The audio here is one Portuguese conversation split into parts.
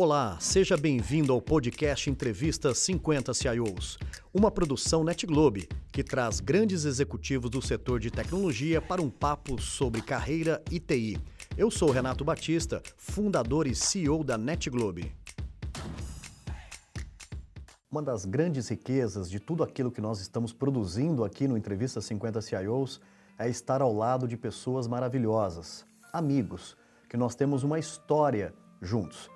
Olá, seja bem-vindo ao podcast Entrevista 50 CIOs, uma produção NetGlobe que traz grandes executivos do setor de tecnologia para um papo sobre carreira e TI. Eu sou Renato Batista, fundador e CEO da NetGlobe. Uma das grandes riquezas de tudo aquilo que nós estamos produzindo aqui no Entrevista 50 CIOs é estar ao lado de pessoas maravilhosas, amigos, que nós temos uma história juntos.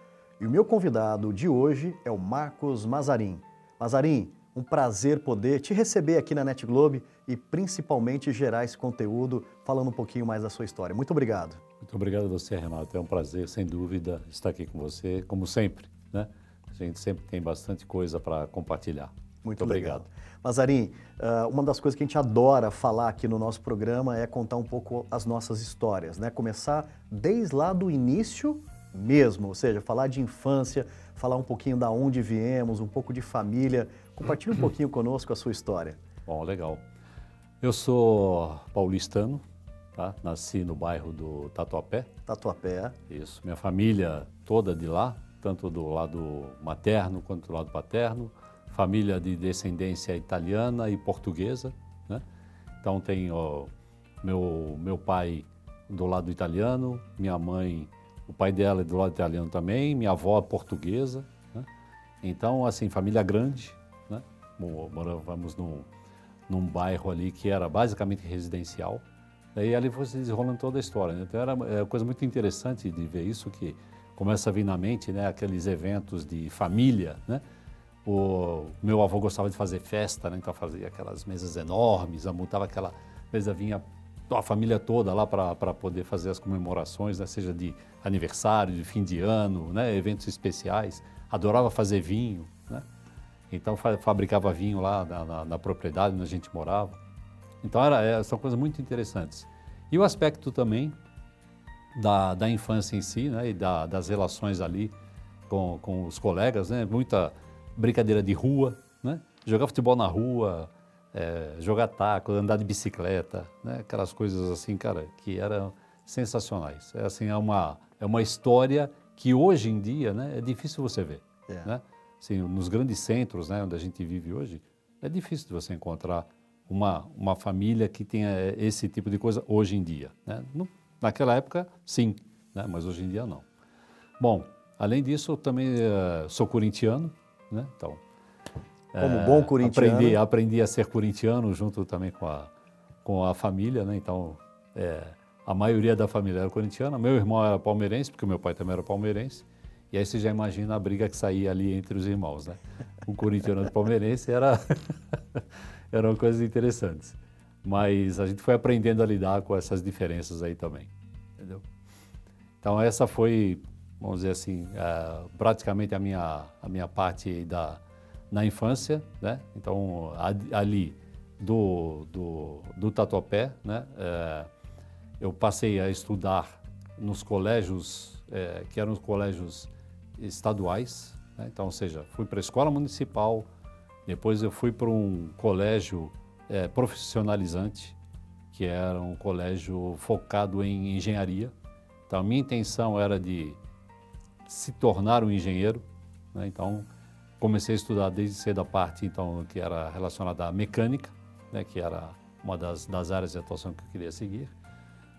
E o meu convidado de hoje é o Marcos Mazarin. Mazarin, um prazer poder te receber aqui na Net Globe e principalmente gerar esse conteúdo falando um pouquinho mais da sua história. Muito obrigado. Muito obrigado a você, Renato. É um prazer, sem dúvida, estar aqui com você, como sempre, né? A gente sempre tem bastante coisa para compartilhar. Muito, Muito obrigado. Mazarin, ah, uma das coisas que a gente adora falar aqui no nosso programa é contar um pouco as nossas histórias, né? Começar desde lá do início mesmo, ou seja, falar de infância, falar um pouquinho da onde viemos, um pouco de família. Compartilhe um pouquinho conosco a sua história. Bom, legal. Eu sou paulistano, tá? Nasci no bairro do Tatuapé. Tatuapé. Isso. Minha família toda de lá, tanto do lado materno quanto do lado paterno. Família de descendência italiana e portuguesa, né? Então tenho meu meu pai do lado italiano, minha mãe o pai dela é do lado italiano também, minha avó é portuguesa. Né? Então, assim, família grande. Né? Morávamos num, num bairro ali que era basicamente residencial. Daí ali foi se desenrolando toda a história. Né? Então era uma é coisa muito interessante de ver isso, que começa a vir na mente né, aqueles eventos de família. Né? O meu avô gostava de fazer festa, né? então fazia aquelas mesas enormes, montava aquela mesa, vinha a família toda lá para poder fazer as comemorações, né? seja de aniversário, de fim de ano, né? eventos especiais. Adorava fazer vinho, né? então fa fabricava vinho lá na, na, na, propriedade onde a gente morava. Então era, é, são coisas muito interessantes. E o aspecto também da, da infância em si né? e da, das relações ali com, com os colegas, né? muita brincadeira de rua, né? jogar futebol na rua, é, jogar taco, andar de bicicleta, né? aquelas coisas assim, cara, que eram sensacionais. É assim, é uma, é uma história que hoje em dia né, é difícil você ver. É. Né? Assim, nos grandes centros né, onde a gente vive hoje, é difícil de você encontrar uma, uma família que tenha esse tipo de coisa hoje em dia. Né? No, naquela época, sim, né? mas hoje em dia não. Bom, além disso, eu também uh, sou corintiano, né? então como é, bom corintiano. Aprendi, aprendi a ser corintiano junto também com a, com a família, né? Então, é, a maioria da família era corintiana. Meu irmão era palmeirense, porque meu pai também era palmeirense. E aí você já imagina a briga que saía ali entre os irmãos, né? O corintiano e o palmeirense era eram coisas interessantes. Mas a gente foi aprendendo a lidar com essas diferenças aí também, entendeu? Então essa foi, vamos dizer assim, é, praticamente a minha a minha parte da na infância, né? Então, ali do, do, do Tatuapé, né? É, eu passei a estudar nos colégios, é, que eram os colégios estaduais, né? então, ou seja, fui para a escola municipal, depois eu fui para um colégio é, profissionalizante, que era um colégio focado em engenharia. Então, a minha intenção era de se tornar um engenheiro, né? então comecei a estudar desde cedo a parte então que era relacionada à mecânica, né, que era uma das, das áreas de atuação que eu queria seguir.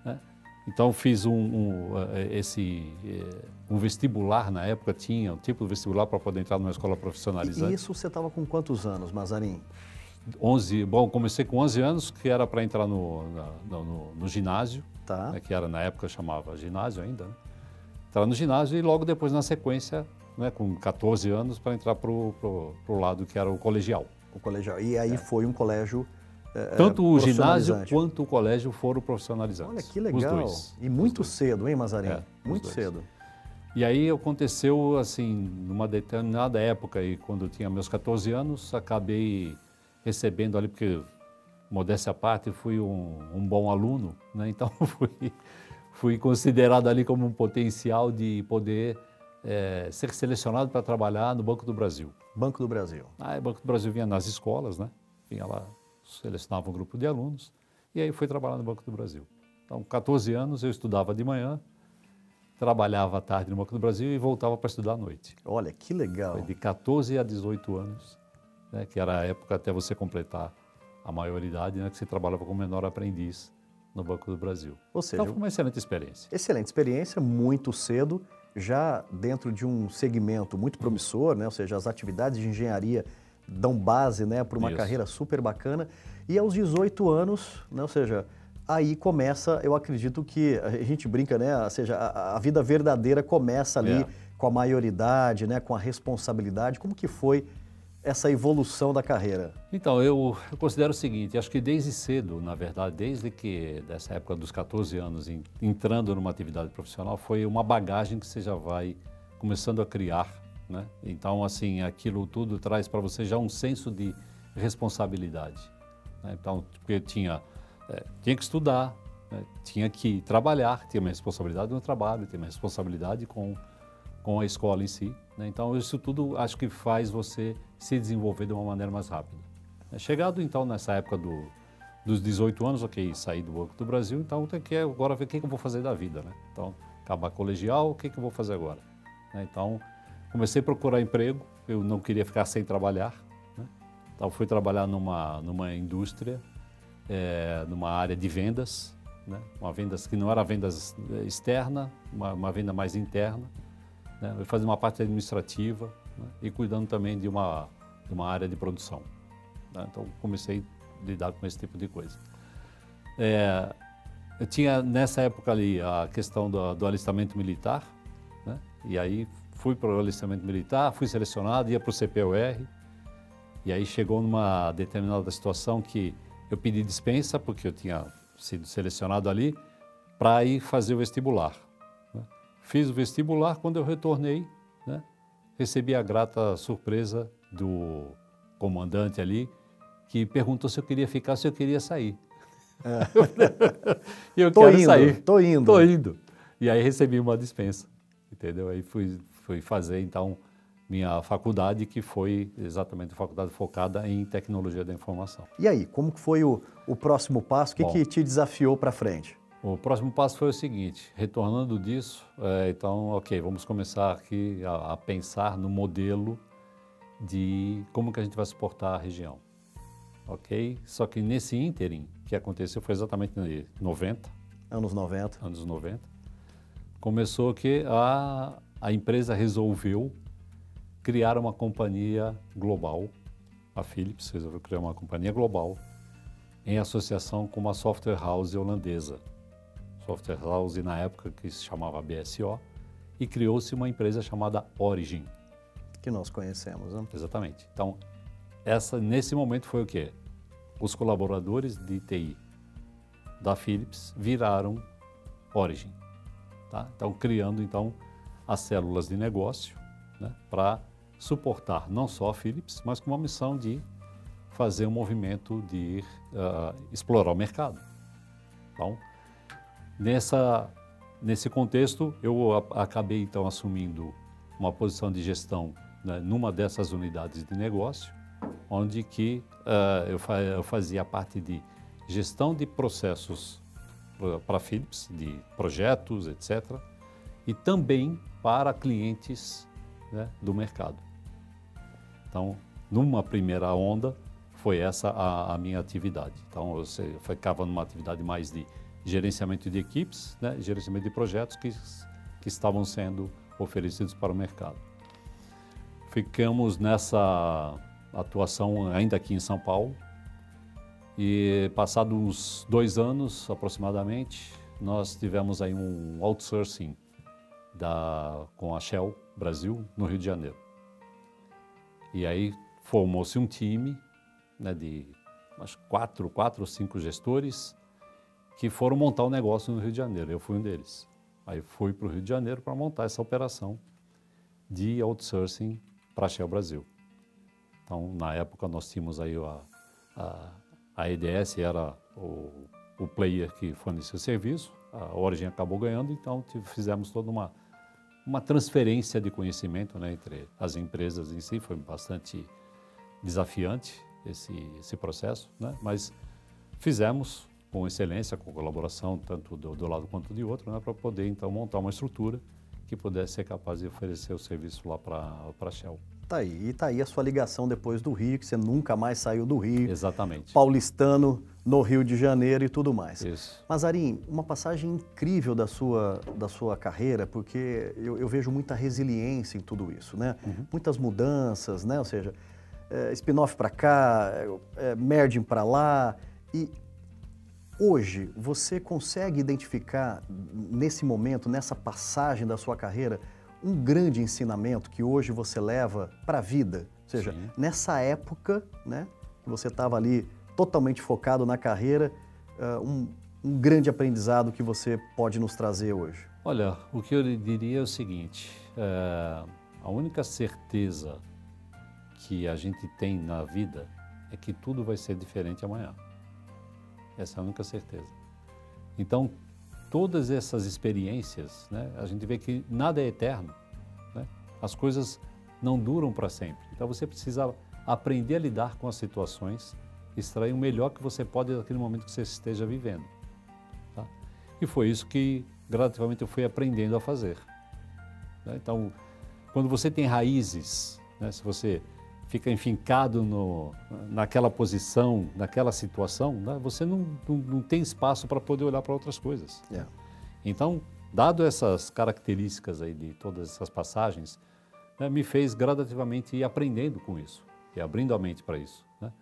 Né? Então fiz um, um, eh, esse eh, um vestibular na época tinha um tipo de vestibular para poder entrar numa escola profissionalizante. E isso você estava com quantos anos, Mazarin? 11, bom, comecei com 11 anos, que era para entrar no, no, no, no ginásio, tá. né, que era na época chamava ginásio ainda. Né? Entrar no ginásio e logo depois na sequência né, com 14 anos, para entrar para o lado que era o colegial. O colegial. E aí é. foi um colégio. É, Tanto o ginásio quanto o colégio foram profissionalizantes. Olha que legal. E muito cedo, hein, Mazarin? É, muito cedo. E aí aconteceu assim, numa determinada época, e quando eu tinha meus 14 anos, acabei recebendo ali, porque, modéstia à parte, fui um, um bom aluno, né? então fui, fui considerado ali como um potencial de poder é, ser selecionado para trabalhar no Banco do Brasil. Banco do Brasil. Aí o Banco do Brasil vinha nas escolas, né? Vinha lá, selecionava um grupo de alunos e aí fui trabalhar no Banco do Brasil. Então, 14 anos eu estudava de manhã, trabalhava à tarde no Banco do Brasil e voltava para estudar à noite. Olha, que legal. Foi de 14 a 18 anos, né, que era a época até você completar a maioridade, né, que você trabalhava como menor aprendiz no Banco do Brasil. Ou seja, então foi uma excelente experiência. Excelente experiência, muito cedo, já dentro de um segmento muito promissor, né? ou seja, as atividades de engenharia dão base né, para uma Isso. carreira super bacana. E aos 18 anos, né, ou seja, aí começa, eu acredito que a gente brinca, né? Ou seja, a, a vida verdadeira começa ali é. com a maioridade, né? Com a responsabilidade. Como que foi essa evolução da carreira? Então, eu, eu, considero o seguinte, acho que desde cedo, na verdade, desde que dessa época dos 14 anos, em, entrando numa atividade profissional, foi uma bagagem que você já vai começando a criar, né? Então, assim, aquilo tudo traz para você já um senso de responsabilidade. Né? Então, porque tinha, é, tinha que estudar, né? tinha que trabalhar, tinha uma responsabilidade no trabalho, tinha uma responsabilidade com, com a escola em si. Né? Então, isso tudo acho que faz você se desenvolver de uma maneira mais rápida. É, chegado então nessa época do, dos 18 anos, ok, saí do Banco do Brasil, então tem que agora ver o que, eu vou fazer da vida, né? Então, acabar colegial, o que, que eu vou fazer agora? Né? Então, comecei a procurar emprego, eu não queria ficar sem trabalhar, né? então fui trabalhar numa, numa indústria, é, numa área de vendas, né? uma vendas que não era vendas é, externa, uma, uma venda mais interna, né? eu fazia uma parte administrativa, né? e cuidando também de uma, de uma área de produção. Né? Então, comecei a lidar com esse tipo de coisa. É, eu tinha nessa época ali a questão do, do alistamento militar, né? e aí fui para o alistamento militar, fui selecionado, ia para o CPUR, e aí chegou numa determinada situação que eu pedi dispensa, porque eu tinha sido selecionado ali, para ir fazer o vestibular. Né? Fiz o vestibular, quando eu retornei? Recebi a grata surpresa do comandante ali, que perguntou se eu queria ficar, se eu queria sair. É. eu tô quero indo, sair. Tô indo. Tô indo. E aí recebi uma dispensa, entendeu? Aí fui, fui fazer, então, minha faculdade, que foi exatamente a faculdade focada em tecnologia da informação. E aí, como foi o, o próximo passo? O que, que te desafiou para frente? O próximo passo foi o seguinte, retornando disso, é, então, ok, vamos começar aqui a, a, pensar no modelo de como que a gente vai suportar a região, ok? Só que nesse ínterim, que aconteceu foi exatamente em 90. Anos 90. Anos 90. Começou que a, a empresa resolveu criar uma companhia global, a Philips resolveu criar uma companhia global em associação com uma software house holandesa, software house na época que se chamava BSO, e criou-se uma empresa chamada Origin. Que nós conhecemos, né? Exatamente. Então, essa nesse momento foi o quê? Os colaboradores de TI da Philips viraram Origin, tá? Então, criando então as células de negócio, né, para suportar não só a Philips, mas com uma missão de fazer um movimento de uh, explorar o mercado. Então, Nessa, nesse contexto, eu acabei então assumindo uma posição de gestão né, numa dessas unidades de negócio, onde que uh, eu, fa eu, fazia a parte de gestão de processos para Philips, de projetos, etc., e também para clientes né, do mercado. Então, numa primeira onda, foi essa a, a minha atividade. Então, eu ficava numa atividade mais de gerenciamento de equipes, né, gerenciamento de projetos que, que estavam sendo oferecidos para o mercado. Ficamos nessa atuação ainda aqui em São Paulo e passados uns dois anos aproximadamente, nós tivemos aí um outsourcing da, com a Shell Brasil no Rio de Janeiro. E aí formou-se um time né, de acho, quatro, quatro ou cinco gestores que foram montar o um negócio no Rio de Janeiro. Eu fui um deles. Aí fui para o Rio de Janeiro para montar essa operação de outsourcing para a Shell Brasil. Então, na época, nós tínhamos aí a, a, a EDS, era o, o player que fornecia o serviço, a Origin acabou ganhando, então fizemos toda uma, uma transferência de conhecimento né, entre as empresas em si, foi bastante desafiante esse, esse processo, né? mas fizemos, com excelência, com colaboração, tanto do, do lado quanto de outro, né, para poder então montar uma estrutura que pudesse ser capaz de oferecer o serviço lá para a Shell. Tá aí, e tá aí a sua ligação depois do Rio, que você nunca mais saiu do Rio. Exatamente. Paulistano no Rio de Janeiro e tudo mais. Isso. Mazarim, uma passagem incrível da sua, da sua carreira, porque eu, eu vejo muita resiliência em tudo isso, né? Uhum. Muitas mudanças, né? Ou seja, é, spin-off para cá, é, merging para lá. E hoje, você consegue identificar nesse momento, nessa passagem da sua carreira, um grande ensinamento que hoje você leva para a vida? Ou seja, Sim. nessa época, né, que você estava ali totalmente focado na carreira, uh, um, um grande aprendizado que você pode nos trazer hoje? Olha, o que eu diria é o seguinte: é, a única certeza que a gente tem na vida é que tudo vai ser diferente amanhã. Essa é a única certeza. Então, todas essas experiências, né, a gente vê que nada é eterno. Né? As coisas não duram para sempre. Então, você precisa aprender a lidar com as situações, extrair o melhor que você pode daquele momento que você esteja vivendo. Tá? E foi isso que gradativamente eu fui aprendendo a fazer. Né? Então, quando você tem raízes, né, se você fica enfincado no, naquela posição, naquela situação, né, você não, não, não, tem espaço para poder olhar para outras coisas. Yeah. Então, dado essas características aí de todas essas passagens, né, me fez gradativamente ir aprendendo com isso e abrindo a mente para isso, né,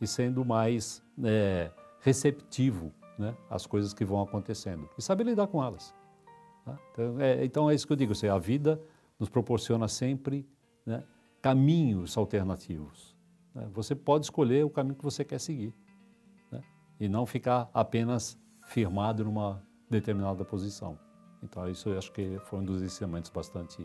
e sendo mais é, receptivo né, às coisas que vão acontecendo e saber lidar com elas. Tá? Então, é, então, é, isso que eu digo, assim, a vida nos proporciona sempre né, caminhos alternativos. Né? Você pode escolher o caminho que você quer seguir né? e não ficar apenas firmado numa determinada posição. Então, isso eu acho que foi um dos ensinamentos bastante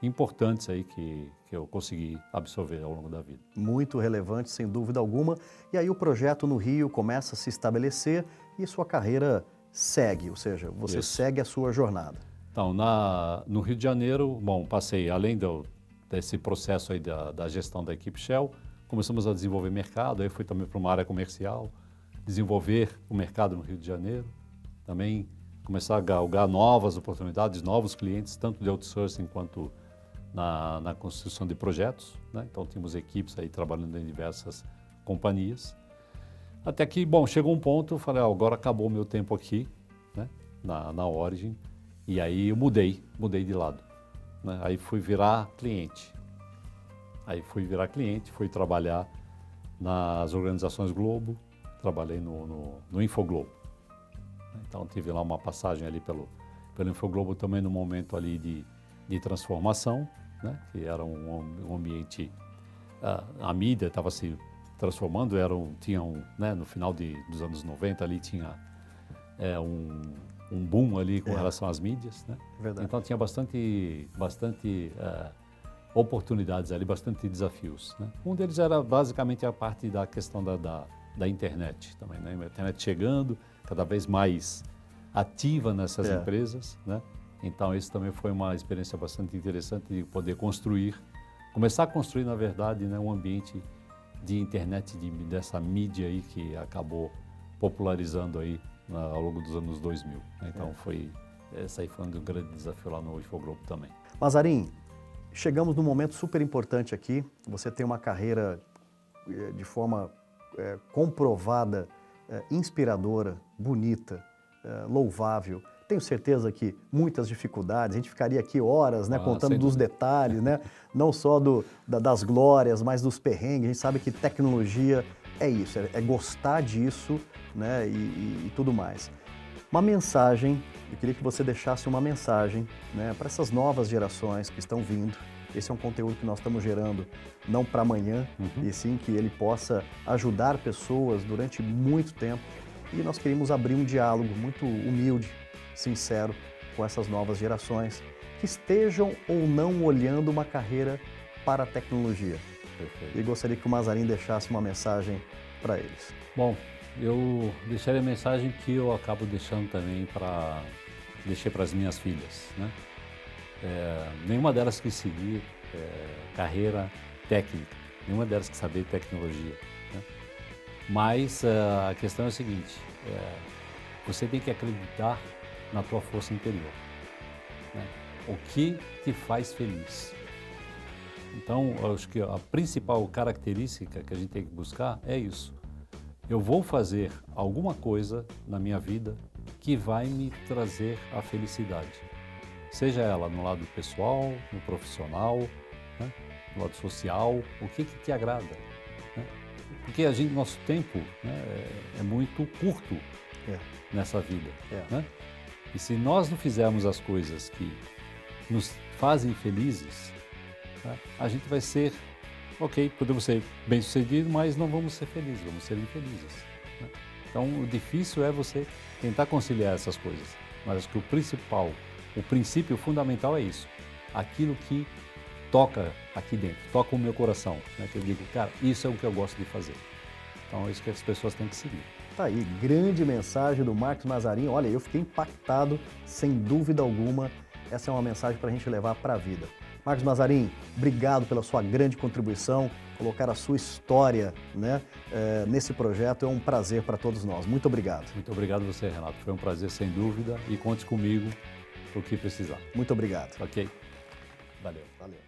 importantes aí que, que eu consegui absorver ao longo da vida. Muito relevante, sem dúvida alguma. E aí o projeto no Rio começa a se estabelecer e sua carreira segue, ou seja, você Isso. segue a sua jornada. Então, na, no Rio de Janeiro, bom, passei, além do, desse processo aí da, da gestão da equipe Shell, começamos a desenvolver mercado, aí fui também para uma área comercial, desenvolver o mercado no Rio de Janeiro, também começar a galgar novas oportunidades, novos clientes, tanto de outsourcing quanto na, na construção de projetos. Né? Então, tínhamos equipes aí trabalhando em diversas companhias. Até que, bom, chegou um ponto, falei, ah, agora acabou o meu tempo aqui, né? na, na Origin, e aí eu mudei, mudei de lado. Né? Aí fui virar cliente. Aí fui virar cliente, fui trabalhar nas organizações Globo, trabalhei no, no, no Infoglobo. Então tive lá uma passagem ali pelo, pelo Infoglobo também no momento ali de, de transformação, né? que era um, um ambiente, a, a mídia estava se transformando, era um, tinha um, né, no final de, dos anos 90 ali tinha é, um, um boom ali com é. relação às mídias, né? Verdade. Então tinha bastante, bastante uh, oportunidades ali, bastante desafios. Né? Um deles era basicamente a parte da questão da, da, da internet também, né? A internet chegando cada vez mais ativa nessas é. empresas, né? Então isso também foi uma experiência bastante interessante de poder construir, começar a construir na verdade, né, um ambiente de internet de, dessa mídia aí que acabou popularizando aí na, ao longo dos anos 2000. Né? Então é. foi essa aí foi um grande desafio lá no Infogrupo também. Mazarim, chegamos num momento super importante aqui. Você tem uma carreira eh, de forma é, comprovada, é, inspiradora, bonita, louvável. Tenho certeza que muitas dificuldades, a gente ficaria aqui horas né, ah, contando dos detalhes, né? não só do, da, das glórias, mas dos perrengues. A gente sabe que tecnologia é isso, é, é gostar disso né, e, e, e, tudo mais. Uma mensagem, eu queria que você deixasse uma mensagem né, para essas novas gerações que estão vindo. Esse é um conteúdo que nós estamos gerando não para amanhã, uhum. e sim que ele possa ajudar pessoas durante muito tempo. E nós queremos abrir um diálogo muito humilde, sincero com essas novas gerações que estejam ou não olhando uma carreira para a tecnologia. Perfeito. E gostaria que o Mazarin deixasse uma mensagem para eles. Bom, eu deixaria a mensagem que eu acabo deixando também para deixei para as minhas filhas, né? É, nenhuma delas quis seguir é, carreira técnica, nenhuma delas quis saber tecnologia. Né? Mas uh, a questão é a seguinte, é, você tem que acreditar na tua força interior. Né? O que te faz feliz? Então, acho que a principal característica que a gente tem que buscar é isso. Eu vou fazer alguma coisa na minha vida que vai me trazer a felicidade. Seja ela no lado pessoal, no profissional, né? no lado social, o que, que te agrada. Né? Porque a gente, nosso tempo né, é, é, muito curto é. nessa vida. É. Né? E se nós não fizermos as coisas que nos fazem felizes, né, a gente vai ser, ok, podemos ser bem-sucedidos, mas não vamos ser felizes, vamos ser infelizes. Né? Então, o difícil é você tentar conciliar essas coisas. Mas acho que o principal, o princípio fundamental é isso. Aquilo que toca aqui dentro, toca o meu coração. Né? Que eu digo, cara, isso é o que eu gosto de fazer. Então é isso que as pessoas têm que seguir. Tá aí, grande mensagem do Marcos Mazarin. Olha, eu fiquei impactado, sem dúvida alguma. Essa é uma mensagem para a gente levar para a vida. Marcos Mazarin, obrigado pela sua grande contribuição, colocar a sua história né, é, nesse projeto é um prazer para todos nós. Muito obrigado. Muito obrigado a você, Renato. Foi um prazer, sem dúvida, e conte comigo o que precisar. Muito obrigado. Ok. Valeu. Valeu.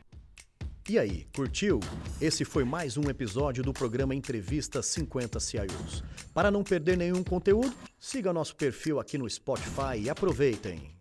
E aí, curtiu? Esse foi mais um episódio do programa Entrevista 50 CIOs. Para não perder nenhum conteúdo, siga nosso perfil aqui no Spotify e aproveitem.